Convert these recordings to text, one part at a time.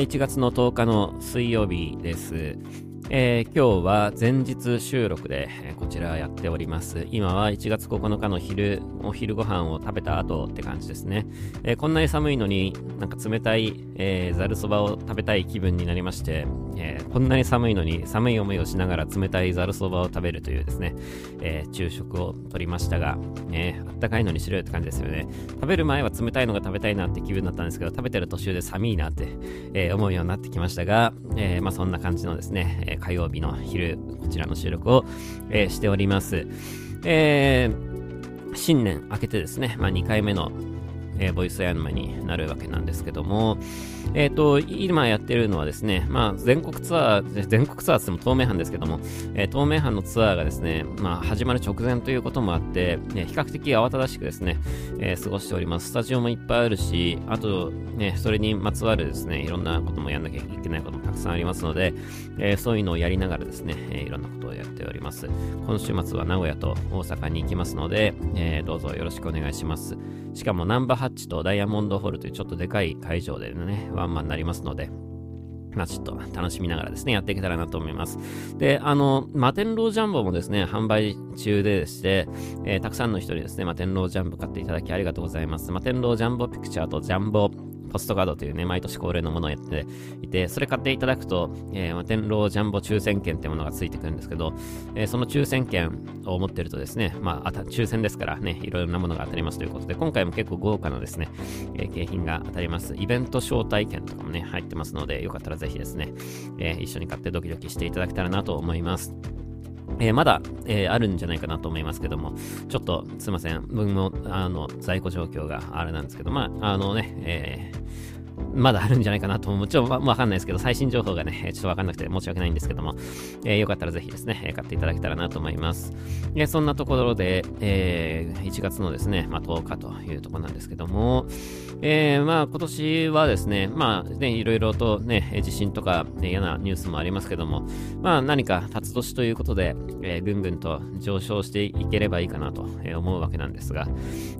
1月の10日の水曜日です。えー、今日は前日収録で、えー、こちらやっております。今は1月9日の昼、お昼ご飯を食べた後って感じですね。えー、こんなに寒いのになんか冷たい、えざるそばを食べたい気分になりまして、えこんなに寒いのに寒い思いをしながら冷たいざるそばを食べるというですね、え昼食をとりましたが、えあったかいのにしろよって感じですよね。食べる前は冷たいのが食べたいなって気分だったんですけど、食べてる途中で寒いなって、え思うようになってきましたが、えまあそんな感じのですね、火曜日の昼、こちらの収録を、えー、しております。えー、新年明けてですね、まあ、2回目の、えー、ボイスアニメになるわけなんですけども、えっ、ー、と、今やってるのはですね、まあ、全国ツアー、全国ツアーっても東名阪ですけども、えー、東名阪のツアーがですね、まあ、始まる直前ということもあって、ね、比較的慌ただしくですね、え、過ごしております。スタジオもいっぱいあるし、あと、ね、それにまつわるですね、いろんなこともやんなきゃいけないこともたくさんありますので、え、そういうのをやりながらですね、えー、いろんなことをやっております。今週末は名古屋と大阪に行きますので、えー、どうぞよろしくお願いします。しかもナンバーハッチとダイヤモンドホールというちょっとでかい会場でね、ワンマンになりますので、まあちょっと楽しみながらですね、やっていけたらなと思います。で、あの、マテンロージャンボもですね、販売中でして、えー、たくさんの人にですね、マテンロージャンボ買っていただきありがとうございます。マテンロージャンボピクチャーとジャンボポストカードというね、毎年恒例のものをやっていて、それ買っていただくと、えー、天狼ジャンボ抽選券ってものがついてくるんですけど、えー、その抽選券を持ってるとですね、まあ、あた抽選ですからね、いろいろなものが当たりますということで、今回も結構豪華なですね、えー、景品が当たります。イベント招待券とかもね、入ってますので、よかったらぜひですね、えー、一緒に買ってドキドキしていただけたらなと思います。えー、まだ、えー、あるんじゃないかなと思いますけども、ちょっとすいません。僕も、あの、在庫状況があれなんですけど、まあ、あのね、えーまだあるんじゃないかなと思う。ちょっとわかんないですけど、最新情報がね、ちょっとわかんなくて申し訳ないんですけども、えー、よかったらぜひですね、買っていただけたらなと思います。え、そんなところで、えー、1月のですね、まあ、10日というところなんですけども、えー、まあ今年はですね、まあね、いろいろとね、地震とか、ね、嫌なニュースもありますけども、まあ何か辰年ということで、えー、ぐんぐんと上昇していければいいかなと思うわけなんですが、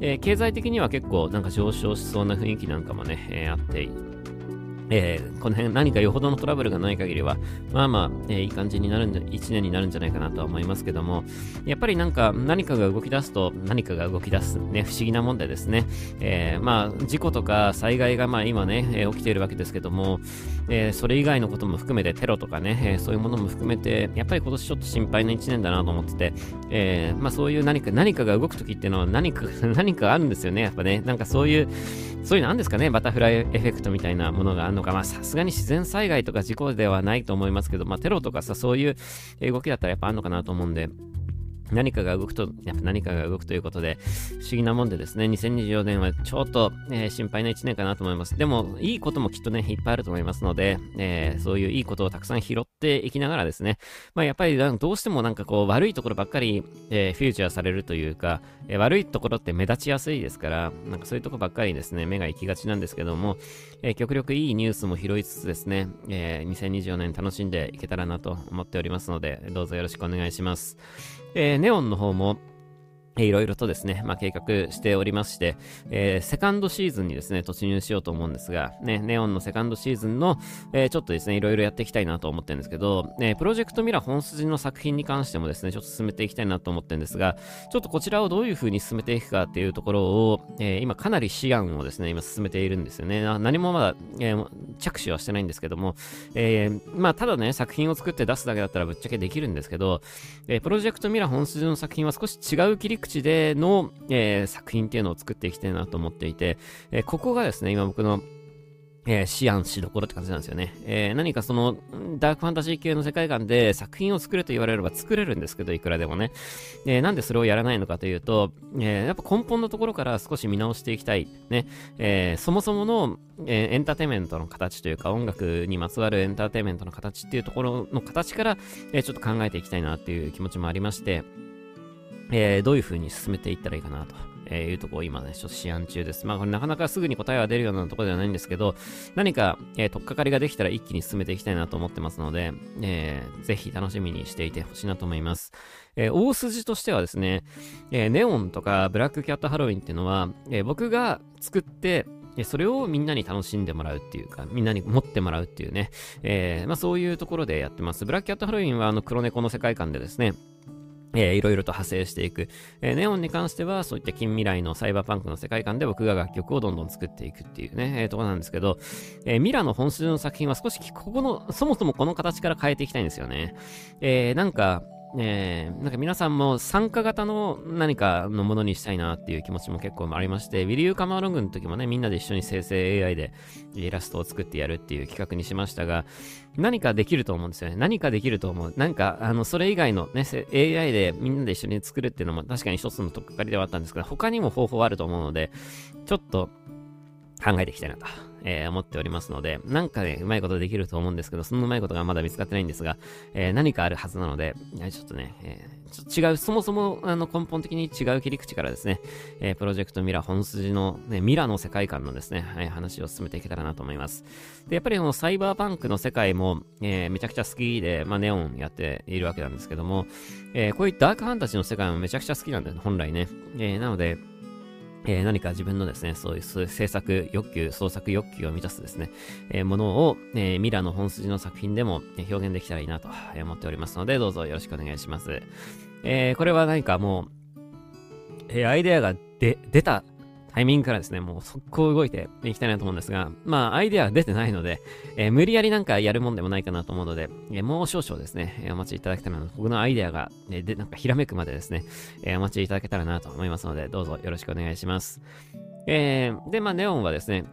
えー、経済的には結構なんか上昇しそうな雰囲気なんかもね、えー、あって、えー、この辺何かよほどのトラブルがない限りは、まあまあ、えー、いい感じになるんじゃ、1年になるんじゃないかなとは思いますけども、やっぱりなんか何かが動き出すと何かが動き出すね、不思議なもんでですね、えー、まあ、事故とか災害がまあ今ね、え、起きているわけですけども、え、それ以外のことも含めてテロとかね、え、そういうものも含めて、やっぱり今年ちょっと心配な1年だなと思ってて、え、まあそういう何か、何かが動くときっていうのは何か、何かあるんですよね、やっぱね、なんかそういう、そういうのあるんですかね、バタフライエフェクトみたいなものがあるのか、まあさすがに自然災害とか事故ではないと思いますけど、まあテロとかさ、そういう動きだったらやっぱあるのかなと思うんで、何かが動くと、やっぱ何かが動くということで、不思議なもんでですね、2024年はちょっと、えー、心配な1年かなと思います。でも、いいこともきっとね、いっぱいあると思いますので、えー、そういういいことをたくさん拾っていきながらですね、まあやっぱりどうしてもなんかこう悪いところばっかり、えー、フューチャーされるというか、え悪いところって目立ちやすいですから、なんかそういうとこばっかりですね、目が行きがちなんですけども、え極力いいニュースも拾いつつですね、え2024年楽しんでいけたらなと思っておりますので、どうぞよろしくお願いします。えー、ネオンの方も、いろいろとですね、まあ、計画しておりまして、えー、セカンドシーズンにですね、突入しようと思うんですが、ね、ネオンのセカンドシーズンの、えー、ちょっとですね、いろいろやっていきたいなと思ってるんですけど、えー、プロジェクトミラー本筋の作品に関してもですね、ちょっと進めていきたいなと思ってるんですが、ちょっとこちらをどういう風に進めていくかっていうところを、えー今かなり思案をですね、今進めているんですよね。何もまだ、えー着手はしてないんですけども、えーまあ、ただね、作品を作って出すだけだったらぶっちゃけできるんですけど、えープロジェクトミラー本筋の作品は少し違う切り口での、えー、作品っていうのを作っていきたいなと思っていて、えー、ここがですね、今僕のえー、思案しどころって感じなんですよね。えー、何かその、ダークファンタジー系の世界観で作品を作れと言われれば作れるんですけど、いくらでもね。えー、なんでそれをやらないのかというと、えやっぱ根本のところから少し見直していきたい。ね。えそもそもの、えエンターテイメントの形というか、音楽にまつわるエンターテイメントの形っていうところの形から、えちょっと考えていきたいなっていう気持ちもありまして、えー、どういう風に進めていったらいいかなと。え、いうとこを今ね、ちょっと試案中です。まあこれなかなかすぐに答えは出るようなところではないんですけど、何か、えー、取っかかりができたら一気に進めていきたいなと思ってますので、えー、ぜひ楽しみにしていてほしいなと思います。えー、大筋としてはですね、えー、ネオンとかブラックキャットハロウィンっていうのは、え、僕が作って、それをみんなに楽しんでもらうっていうか、みんなに持ってもらうっていうね、え、まあそういうところでやってます。ブラックキャットハロウィンはあの黒猫の世界観でですね、えー、いろいろと派生していく。えー、ネオンに関しては、そういった近未来のサイバーパンクの世界観で僕が楽曲をどんどん作っていくっていうね、えー、とこなんですけど、えー、ミラの本数の作品は少し、ここの、そもそもこの形から変えていきたいんですよね。えー、なんか、えー、なんか皆さんも参加型の何かのものにしたいなっていう気持ちも結構ありまして、Will You Come Along の時もね、みんなで一緒に生成 AI でイラストを作ってやるっていう企画にしましたが、何かできると思うんですよね。何かできると思う。なんか、あの、それ以外のね、AI でみんなで一緒に作るっていうのも確かに一つのとっかかりではあったんですけど、他にも方法あると思うので、ちょっと考えていきたいなとえー、思っておりますので、なんかね、うまいことできると思うんですけど、そのうまいことがまだ見つかってないんですが、えー、何かあるはずなので、ちょっとね、えー、ちょ違う、そもそもあの根本的に違う切り口からですね、えプロジェクトミラ本筋の、ね、ミラの世界観のですね、はい、話を進めていけたらなと思います。で、やっぱりこのサイバーパンクの世界も、えめちゃくちゃ好きで、まあ、ネオンやっているわけなんですけども、えこういうダークファンタジーの世界もめちゃくちゃ好きなんだよね、本来ね。えなので、えー、何か自分のですね、そういう制作欲求、創作欲求を満たすですね、えー、ものを、えー、ミラの本筋の作品でも表現できたらいいなと思っておりますので、どうぞよろしくお願いします。えー、これは何かもう、え、アイデアが出、出たタイミングからですね、もう速攻動いていきたいなと思うんですが、まあ、アイデアは出てないので、えー、無理やりなんかやるもんでもないかなと思うので、えー、もう少々ですね、お待ちいただけたら、僕のアイデアが、ね、で、なんかひらめくまでですね、え、お待ちいただけたらなと思いますので、どうぞよろしくお願いします。えー、で、まあ、ネオンはですね、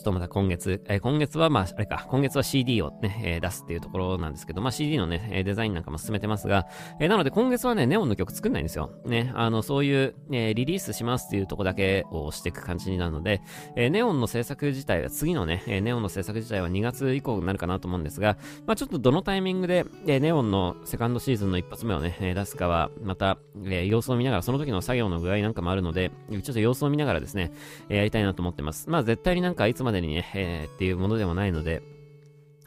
ちょっとまた今月、えー、今月はまあ、あれか、今月は CD をね、えー、出すっていうところなんですけど、まあ CD のね、デザインなんかも進めてますが、えー、なので今月はね、ネオンの曲作んないんですよ。ね、あの、そういう、えリリースしますっていうとこだけをしていく感じになるので、えネオンの制作自体は、次のね、えネオンの制作自体は2月以降になるかなと思うんですが、まあちょっとどのタイミングで、えネオンのセカンドシーズンの一発目をね、え出すかは、また、え様子を見ながら、その時の作業の具合なんかもあるので、ちょっと様子を見ながらですね、えやりたいなと思ってます。まあ絶対になんかいつまでまでにね、えっていうものでもないので、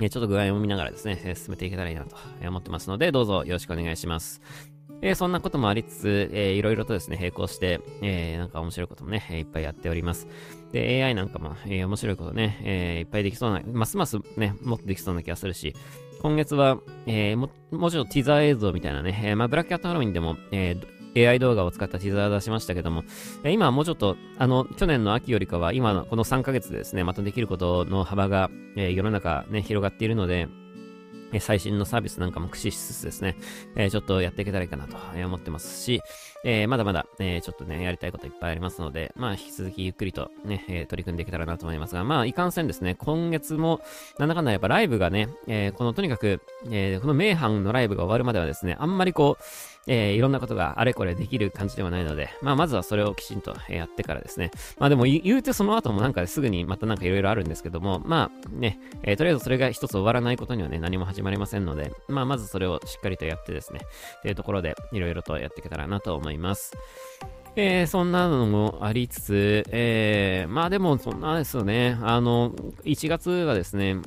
えちょっと具合を見ながらですね、進めていけたらいいなと思ってますので、どうぞよろしくお願いします。えー、そんなこともありつつ、えー、いろいろとですね、並行して、えー、なんか面白いこともね、いっぱいやっております。で、AI なんかも、えー、面白いことね、えー、いっぱいできそうな、ますますね、もっとできそうな気がするし、今月は、えー、ももうちょっとティザー映像みたいなね、えー、まあ、ブラックキャットハロウィンでも、えー、AI 動画を使ったティザー出しましたけども、え今はもうちょっと、あの、去年の秋よりかは、今のこの3ヶ月でですね、またできることの幅が、え世の中ね、広がっているので、え最新のサービスなんかも駆使しつつですね、えちょっとやっていけたらいいかなと思ってますし、えまだまだ、えちょっとね、やりたいこといっぱいありますので、まあ、引き続きゆっくりとね、え取り組んでいけたらなと思いますが、まあ、いかんせんですね、今月も、なんだかんだやっぱライブがね、えこのとにかく、えこの名阪のライブが終わるまではですね、あんまりこう、えー、いろんなことがあれこれできる感じではないので、まあ、まずはそれをきちんとやってからですね。まあでも言うてその後もなんかすぐにまたなんかいろいろあるんですけども、まあね、えー、とりあえずそれが一つ終わらないことにはね、何も始ままりませんので、まあまずそれをしっかりとやってですね、ていうところでいろいろとやっていけたらなと思います。えー、そんなのもありつつ、えー、まあでもそんなですよね。あの、1月がですね、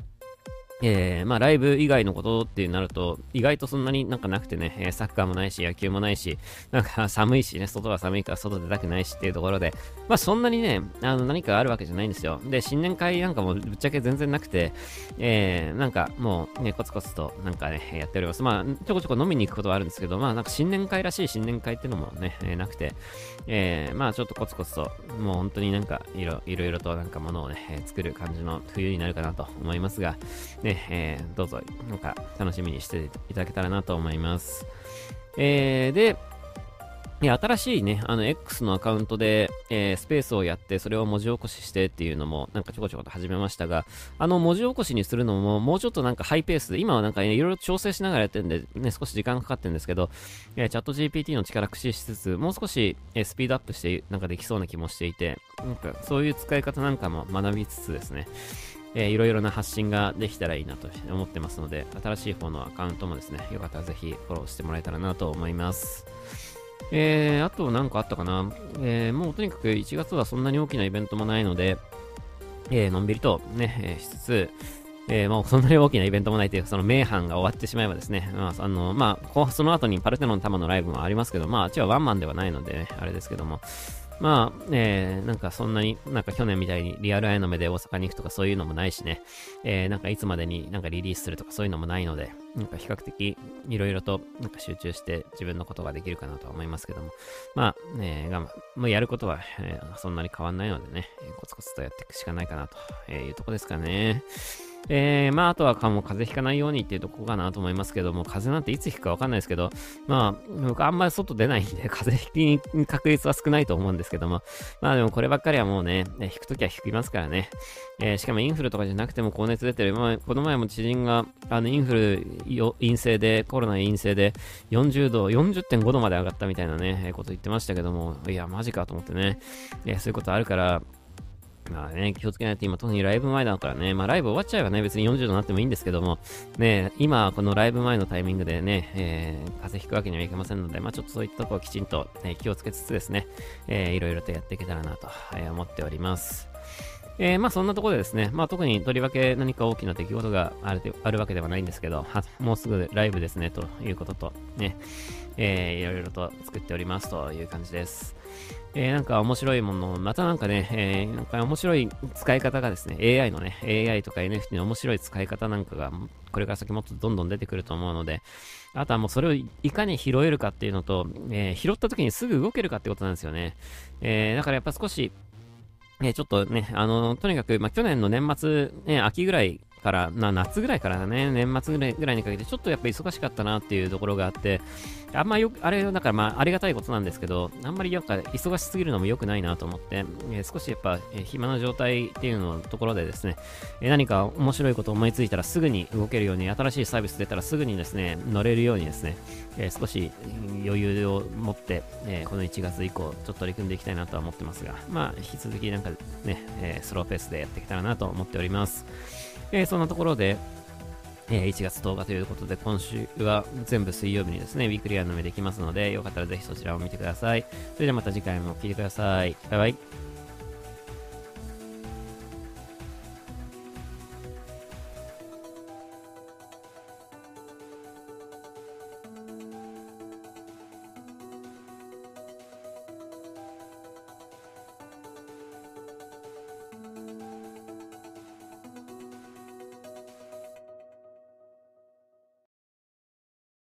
えー、まあライブ以外のことってなると、意外とそんなになんかなくてね、え、サッカーもないし、野球もないし、なんか 寒いしね、外は寒いから外出たくないしっていうところで、まあそんなにね、あの何かあるわけじゃないんですよ。で、新年会なんかもぶっちゃけ全然なくて、えー、なんかもうね、コツコツとなんかね、やっております。まあ、ちょこちょこ飲みに行くことはあるんですけど、まあなんか新年会らしい新年会ってのもね、え、なくて、えー、まあちょっとコツコツと、もう本当になんかいろいろとなんかものをね、作る感じの冬になるかなと思いますが、ね、えー、どうぞ、なんか楽しみにしていただけたらなと思います。えー、で、新しいね、あの、X のアカウントで、えー、スペースをやって、それを文字起こししてっていうのも、なんかちょこちょこと始めましたが、あの、文字起こしにするのも、もうちょっとなんかハイペースで、今はなんかね、いろいろ調整しながらやってるんで、ね、少し時間かかってるんですけど、えー、チャット GPT の力駆使しつつ、もう少し、えー、スピードアップして、なんかできそうな気もしていて、なんか、そういう使い方なんかも学びつつですね、えー、いろいろな発信ができたらいいなと思ってますので、新しい方のアカウントもですね、よかったらぜひフォローしてもらえたらなと思います。えー、あと何かあったかな？えー、もうとにかく1月はそんなに大きなイベントもないので、えー、のんびりとね、えー、しつつ、えー、もうそんなに大きなイベントもないという、その名阪が終わってしまえばですね、まあ、あの、まあ、その後にパルテノン玉のライブもありますけど、まあ、あっちはワンマンではないので、ね、あれですけども、まあ、えー、なんかそんなに、なんか去年みたいにリアルアイの目で大阪に行くとかそういうのもないしね、えー、なんかいつまでになんかリリースするとかそういうのもないので、なんか比較的いろいろとなんか集中して自分のことができるかなとは思いますけども、まあ、ね、我慢、もうやることは、えー、そんなに変わんないのでね、コツコツとやっていくしかないかなというとこですかね。えー、まあ、あとはかも風邪ひかないようにっていうとこかなと思いますけども、風邪なんていつひくかわかんないですけど、まあ、僕あんまり外出ないんで、風邪ひき確率は少ないと思うんですけども、まあでもこればっかりはもうね、引くときは引きますからね。えー、しかもインフルとかじゃなくても高熱出てる。まあ、この前も知人が、あの、インフル陰性で、コロナ陰性で、40度、40.5度まで上がったみたいなね、こと言ってましたけども、いや、マジかと思ってね、えー、そういうことあるから、まあね、気をつけないと今、特にライブ前だからね、まあライブ終わっちゃえばね、別に40度になってもいいんですけども、ね、今、このライブ前のタイミングでね、えー、風邪ひくわけにはいきませんので、まあちょっとそういったとこをきちんと、ね、気をつけつつですね、えー、いろいろとやっていけたらなと、え、思っております。えー、まあそんなところでですね、まあ特にとりわけ何か大きな出来事があるあるわけではないんですけど、もうすぐライブですね、ということと、ね、えー、いろいろと作っておりますという感じです。えー、なんか面白いもの、またなんかね、えー、なんか面白い使い方がですね、AI のね、AI とか NFT の面白い使い方なんかが、これから先もっとどんどん出てくると思うので、あとはもうそれをいかに拾えるかっていうのと、えー、拾った時にすぐ動けるかってことなんですよね。えー、だからやっぱ少し、えー、ちょっとね、あの、とにかく、まあ、去年の年末、ね、秋ぐらいから、な夏ぐらいからね、年末ぐらいぐらいにかけて、ちょっとやっぱり忙しかったなっていうところがあって、あんまよくあれ、だからまあ、ありがたいことなんですけど、あんまりなんか忙しすぎるのも良くないなと思って、えー、少しやっぱ、えー、暇な状態っていうののところでですね、えー、何か面白いこと思いついたらすぐに動けるように、新しいサービス出たらすぐにですね、乗れるようにですね、え少し余裕を持って、えこの1月以降、ちょっと取り組んでいきたいなとは思ってますが、まあ、引き続きなんかね、えスローペースでやっていけたらなと思っております。えー、そんなところで、えー、1月10日ということで、今週は全部水曜日にですね、ウィークリアの目できますので、よかったらぜひそちらを見てください。それではまた次回も聴いてください。バイバイ。